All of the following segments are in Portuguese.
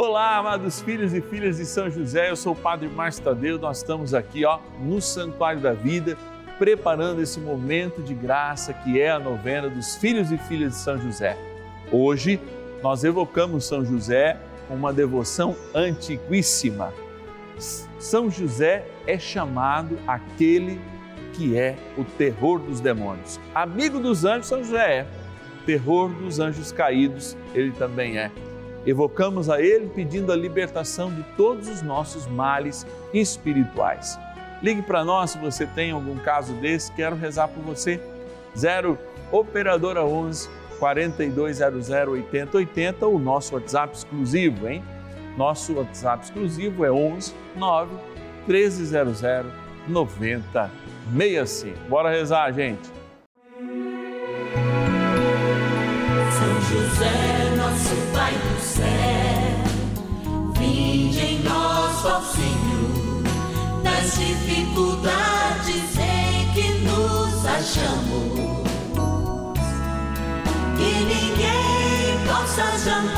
Olá, amados filhos e filhas de São José, eu sou o Padre Márcio Tadeu, nós estamos aqui ó, no Santuário da Vida, preparando esse momento de graça que é a novena dos filhos e filhas de São José. Hoje nós evocamos São José com uma devoção antiquíssima. São José é chamado aquele que é o terror dos demônios. Amigo dos anjos, São José é. Terror dos anjos caídos, ele também é Evocamos a Ele pedindo a libertação de todos os nossos males espirituais. Ligue para nós se você tem algum caso desse, quero rezar por você. 0 Operadora 11 4200 8080, o nosso WhatsApp exclusivo, hein? Nosso WhatsApp exclusivo é 11 9 1300 9065. Bora rezar, gente. Possa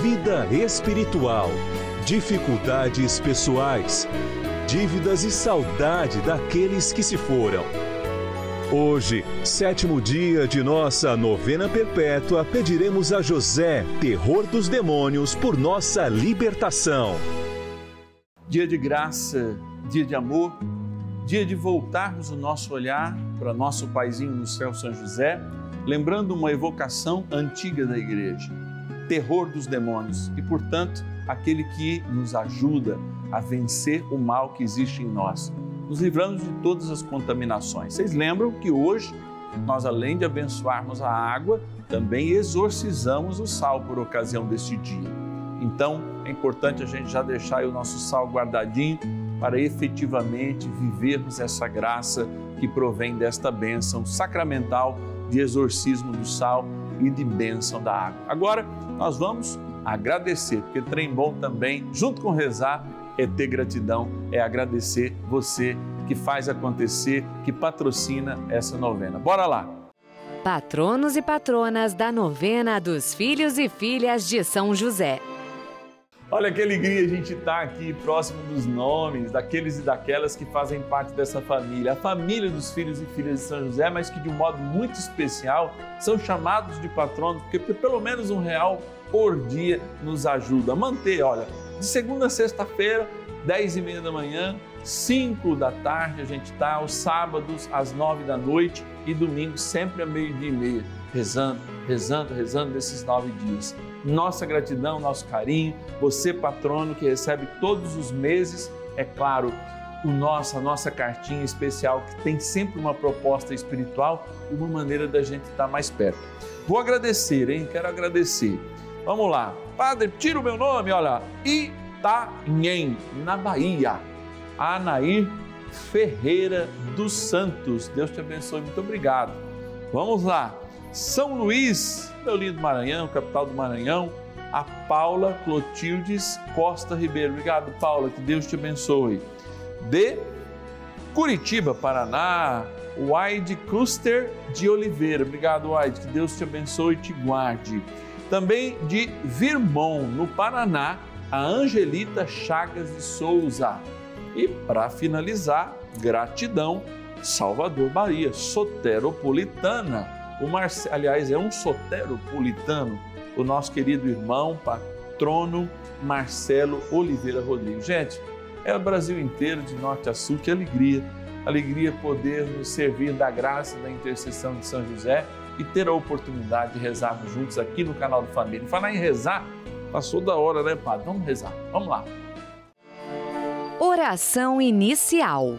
vida espiritual, dificuldades pessoais, dívidas e saudade daqueles que se foram. Hoje, sétimo dia de nossa novena perpétua, pediremos a José, terror dos demônios, por nossa libertação. Dia de graça, dia de amor, dia de voltarmos o nosso olhar para nosso paizinho no céu, São José, lembrando uma evocação antiga da igreja terror dos demônios e, portanto, aquele que nos ajuda a vencer o mal que existe em nós, nos livrando de todas as contaminações. Vocês lembram que hoje nós, além de abençoarmos a água, também exorcizamos o sal por ocasião deste dia. Então, é importante a gente já deixar o nosso sal guardadinho para efetivamente vivermos essa graça que provém desta bênção sacramental de exorcismo do sal e de bênção da água. Agora, nós vamos agradecer, porque trem bom também, junto com rezar, é ter gratidão, é agradecer você que faz acontecer, que patrocina essa novena. Bora lá! Patronos e patronas da novena dos filhos e filhas de São José. Olha que alegria a gente estar tá aqui próximo dos nomes daqueles e daquelas que fazem parte dessa família, a família dos filhos e filhas de São José, mas que de um modo muito especial são chamados de patronos, porque pelo menos um real por dia nos ajuda. A manter, olha, de segunda a sexta-feira, dez e meia da manhã, cinco da tarde a gente está, aos sábados às nove da noite e domingo sempre a meio-dia e meia, rezando, rezando, rezando nesses nove dias nossa gratidão, nosso carinho, você patrono que recebe todos os meses, é claro, o nosso, a nossa cartinha especial que tem sempre uma proposta espiritual e uma maneira da gente estar mais perto. Vou agradecer, hein? Quero agradecer. Vamos lá. Padre, tira o meu nome, olha. Itanhem, na Bahia. Anair Ferreira dos Santos. Deus te abençoe. Muito obrigado. Vamos lá. São Luís, meu lindo Maranhão, capital do Maranhão, a Paula Clotildes Costa Ribeiro. Obrigado, Paula, que Deus te abençoe. De Curitiba, Paraná, Wide Cluster de Oliveira. Obrigado, Wide, que Deus te abençoe e te guarde. Também de Virmão, no Paraná, a Angelita Chagas de Souza. E para finalizar, gratidão, Salvador, Bahia, Soteropolitana o Marce... aliás, é um soteropolitano, o nosso querido irmão, patrono Marcelo Oliveira Rodrigues. Gente, é o Brasil inteiro, de norte a sul, que alegria. Alegria poder nos servir da graça da intercessão de São José e ter a oportunidade de rezarmos juntos aqui no canal do Família. Falar em rezar, passou da hora, né, Padre? Vamos rezar, vamos lá. Oração inicial.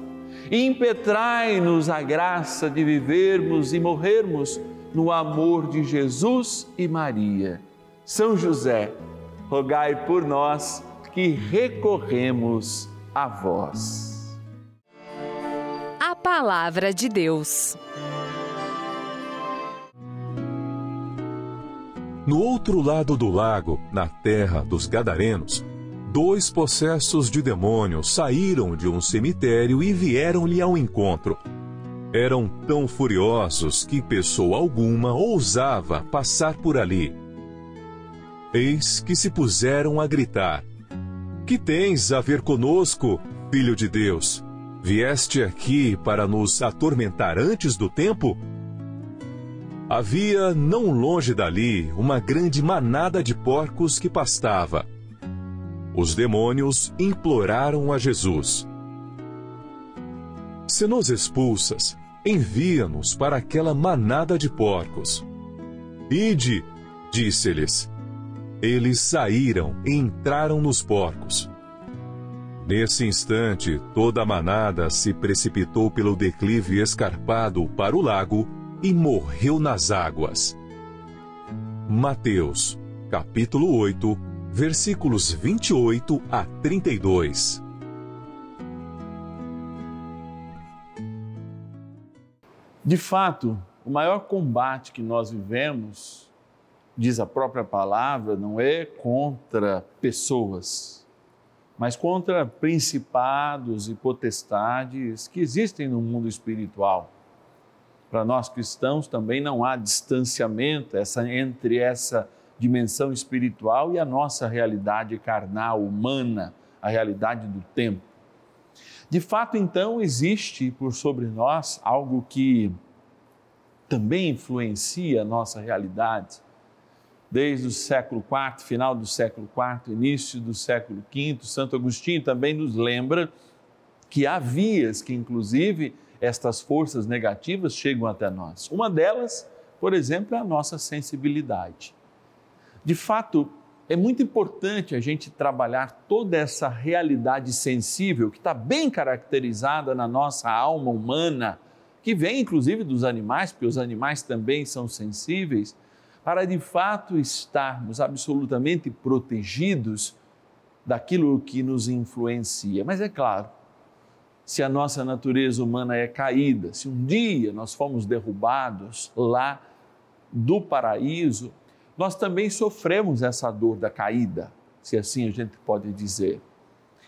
impetrai-nos a graça de vivermos e morrermos no amor de Jesus e Maria. São José, rogai por nós que recorremos a vós. A Palavra de Deus. No outro lado do lago, na terra dos Gadarenos, dois possessos de demônios saíram de um cemitério e vieram-lhe ao encontro. Eram tão furiosos que pessoa alguma ousava passar por ali. Eis que se puseram a gritar: Que tens a ver conosco, filho de Deus? Vieste aqui para nos atormentar antes do tempo? Havia, não longe dali, uma grande manada de porcos que pastava os demônios imploraram a Jesus: Se nos expulsas, envia-nos para aquela manada de porcos. Ide, disse-lhes. Eles saíram e entraram nos porcos. Nesse instante, toda a manada se precipitou pelo declive escarpado para o lago e morreu nas águas. Mateus, capítulo 8, versículos 28 a 32. De fato, o maior combate que nós vivemos, diz a própria palavra, não é contra pessoas, mas contra principados e potestades que existem no mundo espiritual. Para nós cristãos também não há distanciamento essa, entre essa dimensão espiritual e a nossa realidade carnal, humana, a realidade do tempo. De fato, então, existe por sobre nós algo que também influencia a nossa realidade. Desde o século IV, final do século IV, início do século V, Santo Agostinho também nos lembra que há vias que, inclusive, estas forças negativas chegam até nós. Uma delas, por exemplo, é a nossa sensibilidade. De fato, é muito importante a gente trabalhar toda essa realidade sensível que está bem caracterizada na nossa alma humana, que vem inclusive dos animais, porque os animais também são sensíveis, para de fato estarmos absolutamente protegidos daquilo que nos influencia. Mas é claro, se a nossa natureza humana é caída, se um dia nós fomos derrubados lá do paraíso, nós também sofremos essa dor da caída, se assim a gente pode dizer.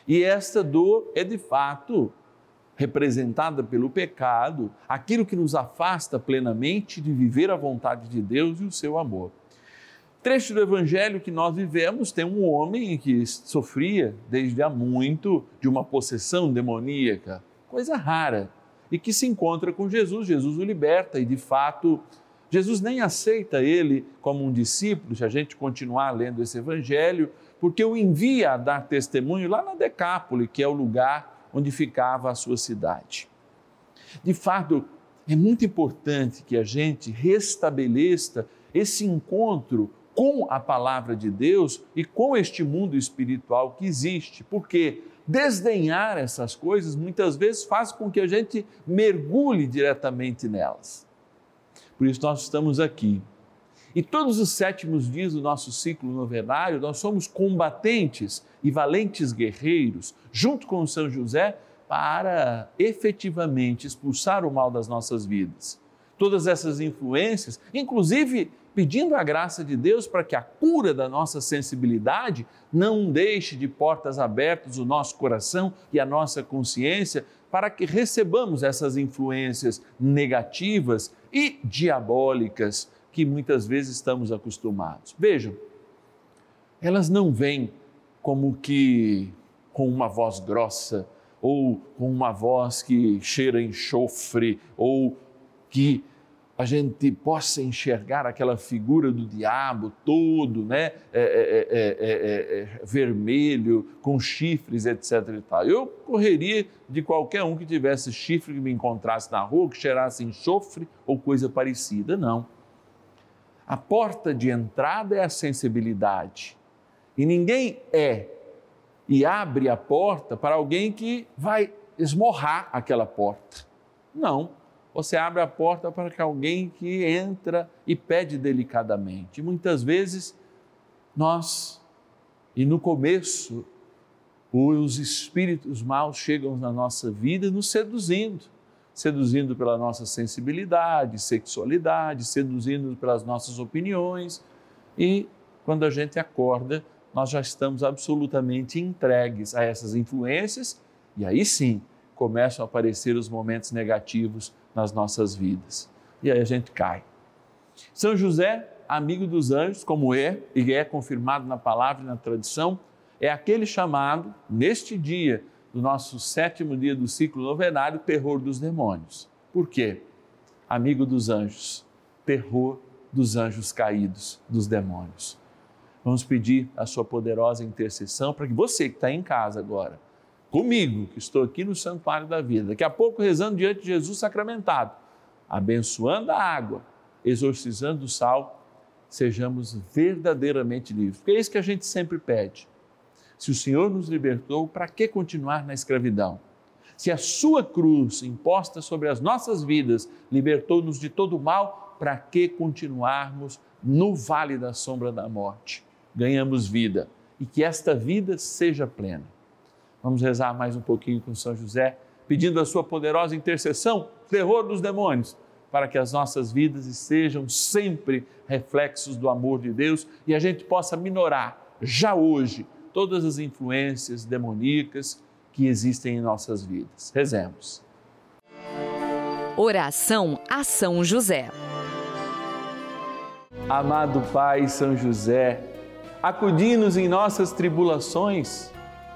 E esta dor é de fato representada pelo pecado, aquilo que nos afasta plenamente de viver a vontade de Deus e o seu amor. Trecho do evangelho que nós vivemos tem um homem que sofria desde há muito de uma possessão demoníaca, coisa rara, e que se encontra com Jesus, Jesus o liberta e de fato Jesus nem aceita ele como um discípulo, se a gente continuar lendo esse evangelho, porque o envia a dar testemunho lá na Decápole, que é o lugar onde ficava a sua cidade. De fato, é muito importante que a gente restabeleça esse encontro com a palavra de Deus e com este mundo espiritual que existe, porque desdenhar essas coisas muitas vezes faz com que a gente mergulhe diretamente nelas. Por isso nós estamos aqui. E todos os sétimos dias do nosso ciclo novenário, nós somos combatentes e valentes guerreiros, junto com São José, para efetivamente expulsar o mal das nossas vidas. Todas essas influências, inclusive pedindo a graça de Deus para que a cura da nossa sensibilidade não deixe de portas abertas o nosso coração e a nossa consciência para que recebamos essas influências negativas e diabólicas que muitas vezes estamos acostumados. Vejam, elas não vêm como que com uma voz grossa, ou com uma voz que cheira enxofre, ou que a gente possa enxergar aquela figura do diabo todo, né, é, é, é, vermelho, com chifres, etc. E tal. Eu correria de qualquer um que tivesse chifre que me encontrasse na rua, que cheirasse enxofre ou coisa parecida. Não. A porta de entrada é a sensibilidade. E ninguém é e abre a porta para alguém que vai esmorrar aquela porta. Não. Você abre a porta para que alguém que entra e pede delicadamente. Muitas vezes nós, e no começo, os espíritos maus chegam na nossa vida nos seduzindo, seduzindo pela nossa sensibilidade, sexualidade, seduzindo pelas nossas opiniões e quando a gente acorda, nós já estamos absolutamente entregues a essas influências e aí sim começam a aparecer os momentos negativos nas nossas vidas. E aí a gente cai. São José, amigo dos anjos, como é, e é confirmado na palavra e na tradição, é aquele chamado, neste dia do nosso sétimo dia do ciclo novenário, terror dos demônios. Por quê? Amigo dos anjos, terror dos anjos caídos, dos demônios. Vamos pedir a sua poderosa intercessão para que você que está em casa agora, comigo, que estou aqui no Santuário da Vida, daqui a pouco rezando diante de Jesus sacramentado, abençoando a água, exorcizando o sal, sejamos verdadeiramente livres. Porque é isso que a gente sempre pede. Se o Senhor nos libertou, para que continuar na escravidão? Se a sua cruz imposta sobre as nossas vidas libertou-nos de todo mal, para que continuarmos no vale da sombra da morte? ganhamos vida e que esta vida seja plena. Vamos rezar mais um pouquinho com São José, pedindo a sua poderosa intercessão, terror dos demônios, para que as nossas vidas sejam sempre reflexos do amor de Deus e a gente possa minorar já hoje todas as influências demoníacas que existem em nossas vidas. Rezemos. Oração a São José. Amado Pai São José, acudi-nos em nossas tribulações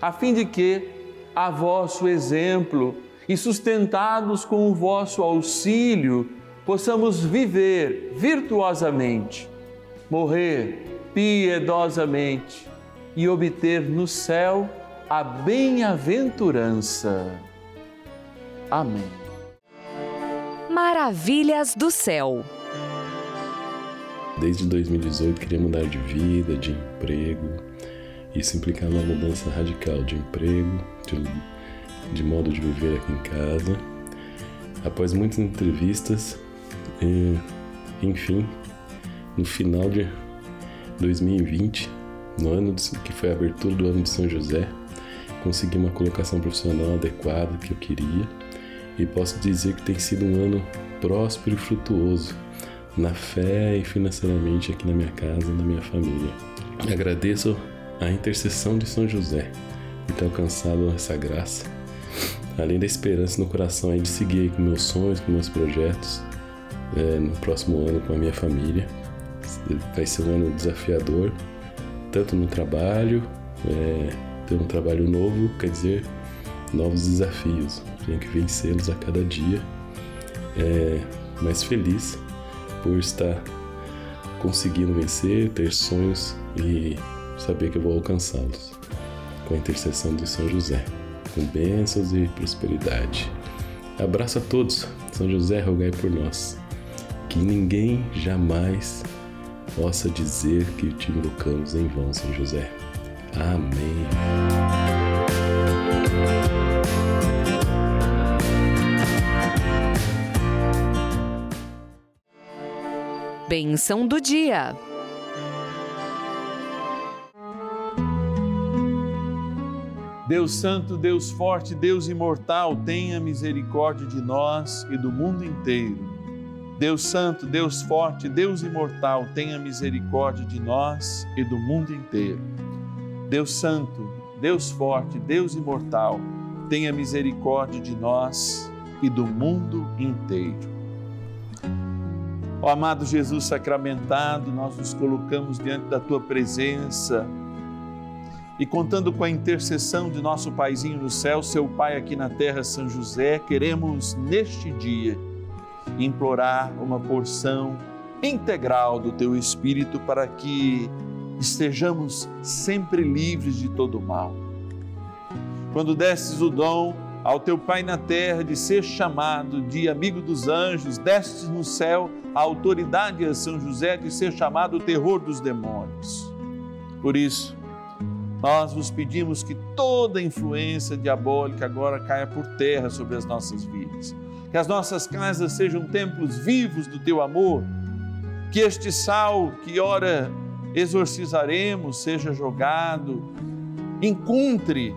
a fim de que, a vosso exemplo e sustentados com o vosso auxílio, possamos viver virtuosamente, morrer piedosamente e obter no céu a bem-aventurança. Amém. Maravilhas do céu. Desde 2018 queria mudar de vida, de emprego. Isso implicava uma mudança radical de emprego, de, de modo de viver aqui em casa. Após muitas entrevistas, enfim, no final de 2020, no ano de, que foi a abertura do ano de São José, consegui uma colocação profissional adequada que eu queria e posso dizer que tem sido um ano próspero e frutuoso na fé e financeiramente aqui na minha casa e na minha família. Agradeço a intercessão de São José por ter alcançado essa graça, além da esperança no coração aí de seguir com meus sonhos, com meus projetos é, no próximo ano com a minha família. Vai ser um ano desafiador, tanto no trabalho, é, ter um trabalho novo, quer dizer, novos desafios. Tenho que vencê-los a cada dia. É, mas feliz por estar conseguindo vencer, ter sonhos e saber que eu vou alcançá-los com a intercessão de São José, com bênçãos e prosperidade. Abraço a todos. São José, rogai por nós. Que ninguém jamais possa dizer que te invocamos em vão, São José. Amém. Benção do dia. Deus Santo, Deus Forte, Deus Imortal, tenha misericórdia de nós e do mundo inteiro. Deus Santo, Deus Forte, Deus Imortal, tenha misericórdia de nós e do mundo inteiro. Deus Santo, Deus Forte, Deus Imortal, tenha misericórdia de nós e do mundo inteiro. Ó amado Jesus sacramentado, nós nos colocamos diante da tua presença e contando com a intercessão de nosso Paizinho no céu, seu Pai aqui na terra, São José, queremos neste dia implorar uma porção integral do teu Espírito para que estejamos sempre livres de todo mal. Quando destes o dom ao teu Pai na terra de ser chamado de amigo dos anjos, destes no céu a autoridade a São José de ser chamado o terror dos demônios. Por isso, nós vos pedimos que toda influência diabólica agora caia por terra sobre as nossas vidas. Que as nossas casas sejam templos vivos do teu amor. Que este sal que ora exorcizaremos seja jogado, encontre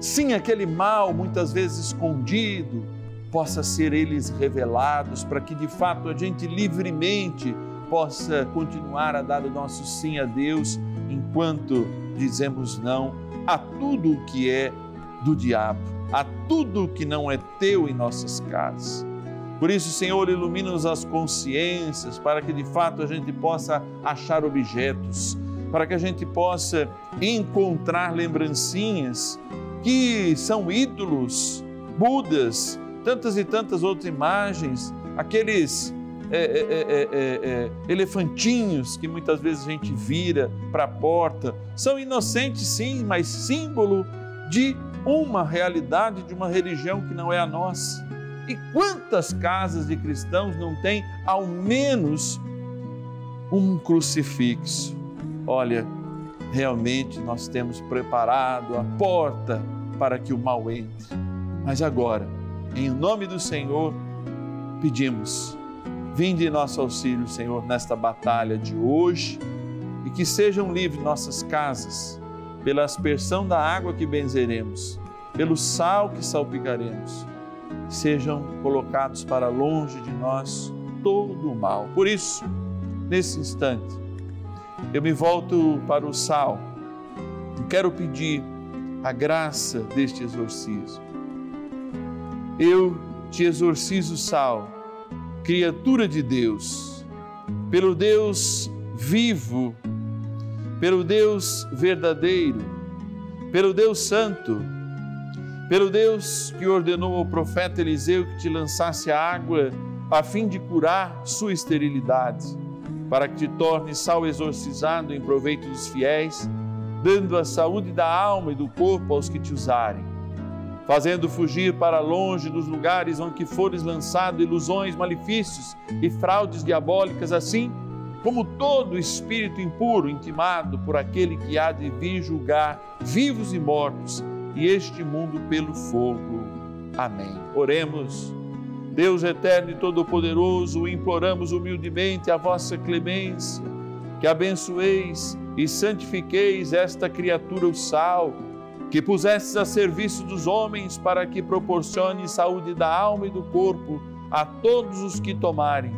sim aquele mal muitas vezes escondido, possa ser eles revelados para que de fato a gente livremente possa continuar a dar o nosso sim a Deus enquanto dizemos não a tudo o que é do diabo, a tudo o que não é teu em nossas casas. Por isso, Senhor, ilumina-nos as consciências para que de fato a gente possa achar objetos, para que a gente possa encontrar lembrancinhas que são ídolos, Budas, tantas e tantas outras imagens, aqueles é, é, é, é, é elefantinhos que muitas vezes a gente vira para a porta, são inocentes sim, mas símbolo de uma realidade, de uma religião que não é a nossa. E quantas casas de cristãos não têm ao menos um crucifixo? Olha, realmente nós temos preparado a porta para que o mal entre. Mas agora, em nome do Senhor, pedimos, vinde em nosso auxílio, Senhor, nesta batalha de hoje e que sejam livres nossas casas pela aspersão da água que benzeremos, pelo sal que salpicaremos, sejam colocados para longe de nós todo o mal. Por isso, nesse instante, eu me volto para o sal e quero pedir a graça deste exorcismo. Eu te exorcizo, sal, criatura de Deus, pelo Deus vivo, pelo Deus verdadeiro, pelo Deus santo, pelo Deus que ordenou ao profeta Eliseu que te lançasse a água a fim de curar sua esterilidade para que te torne sal exorcizado em proveito dos fiéis, dando a saúde da alma e do corpo aos que te usarem, fazendo fugir para longe dos lugares onde fores lançado ilusões, malefícios e fraudes diabólicas, assim como todo espírito impuro intimado por aquele que há de vir julgar vivos e mortos e este mundo pelo fogo. Amém. Oremos. Deus eterno e todo-poderoso, imploramos humildemente a vossa clemência, que abençoeis e santifiqueis esta criatura, o sal, que pusestes a serviço dos homens para que proporcione saúde da alma e do corpo a todos os que tomarem,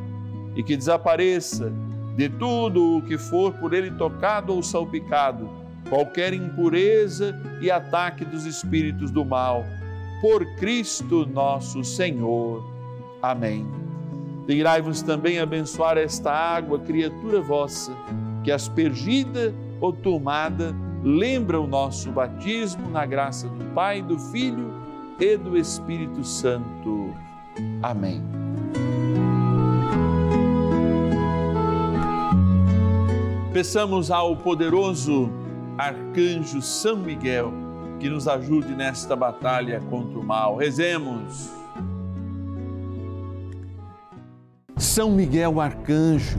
e que desapareça de tudo o que for por ele tocado ou salpicado, qualquer impureza e ataque dos espíritos do mal, por Cristo nosso Senhor. Amém. Digrai-vos também abençoar esta água, criatura vossa, que aspergida ou tomada lembra o nosso batismo na graça do Pai, do Filho e do Espírito Santo. Amém. Peçamos ao poderoso arcanjo São Miguel que nos ajude nesta batalha contra o mal. Rezemos. São Miguel Arcanjo,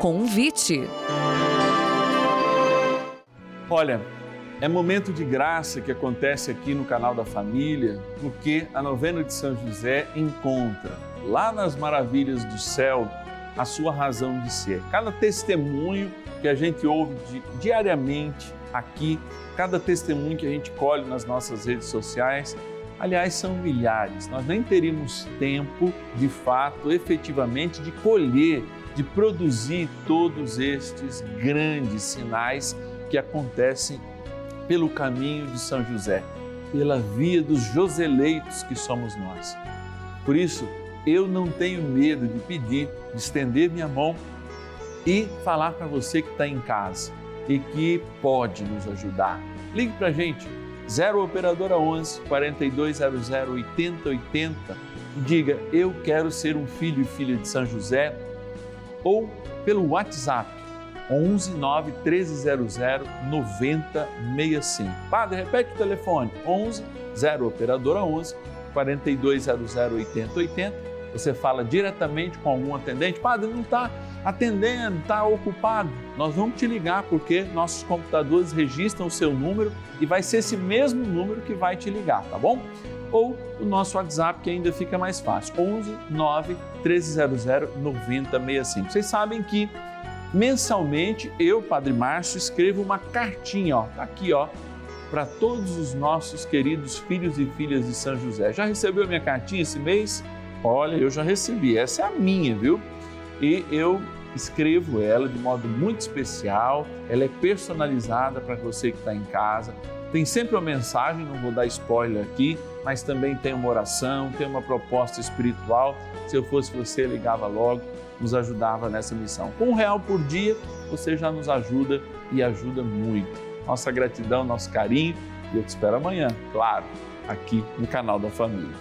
Convite. Olha, é momento de graça que acontece aqui no canal da família, porque a novena de São José encontra lá nas maravilhas do céu a sua razão de ser. Cada testemunho que a gente ouve diariamente aqui, cada testemunho que a gente colhe nas nossas redes sociais, aliás, são milhares. Nós nem teríamos tempo, de fato, efetivamente, de colher, de produzir todos estes grandes sinais que acontecem pelo caminho de São José, pela via dos Joseleitos que somos nós. Por isso, eu não tenho medo de pedir, de estender minha mão e falar para você que está em casa e que pode nos ajudar. Ligue para a gente, 0 Operadora 11 4200 8080 e diga: Eu quero ser um filho e filha de São José, ou pelo WhatsApp 11 9 1300 9065. Padre, repete o telefone: 11 0 Operadora 11 4200 8080. Você fala diretamente com algum atendente, padre, não está atendendo, está ocupado, nós vamos te ligar porque nossos computadores registram o seu número e vai ser esse mesmo número que vai te ligar, tá bom? Ou o nosso WhatsApp que ainda fica mais fácil, 11 9 1300 9065. Vocês sabem que mensalmente eu, Padre Márcio, escrevo uma cartinha, ó, tá aqui, ó, para todos os nossos queridos filhos e filhas de São José. Já recebeu minha cartinha esse mês? Olha, eu já recebi. Essa é a minha, viu? E eu escrevo ela de modo muito especial. Ela é personalizada para você que está em casa. Tem sempre uma mensagem, não vou dar spoiler aqui, mas também tem uma oração, tem uma proposta espiritual. Se eu fosse você, ligava logo, nos ajudava nessa missão. Com um real por dia, você já nos ajuda e ajuda muito. Nossa gratidão, nosso carinho e eu te espero amanhã, claro, aqui no canal da Família.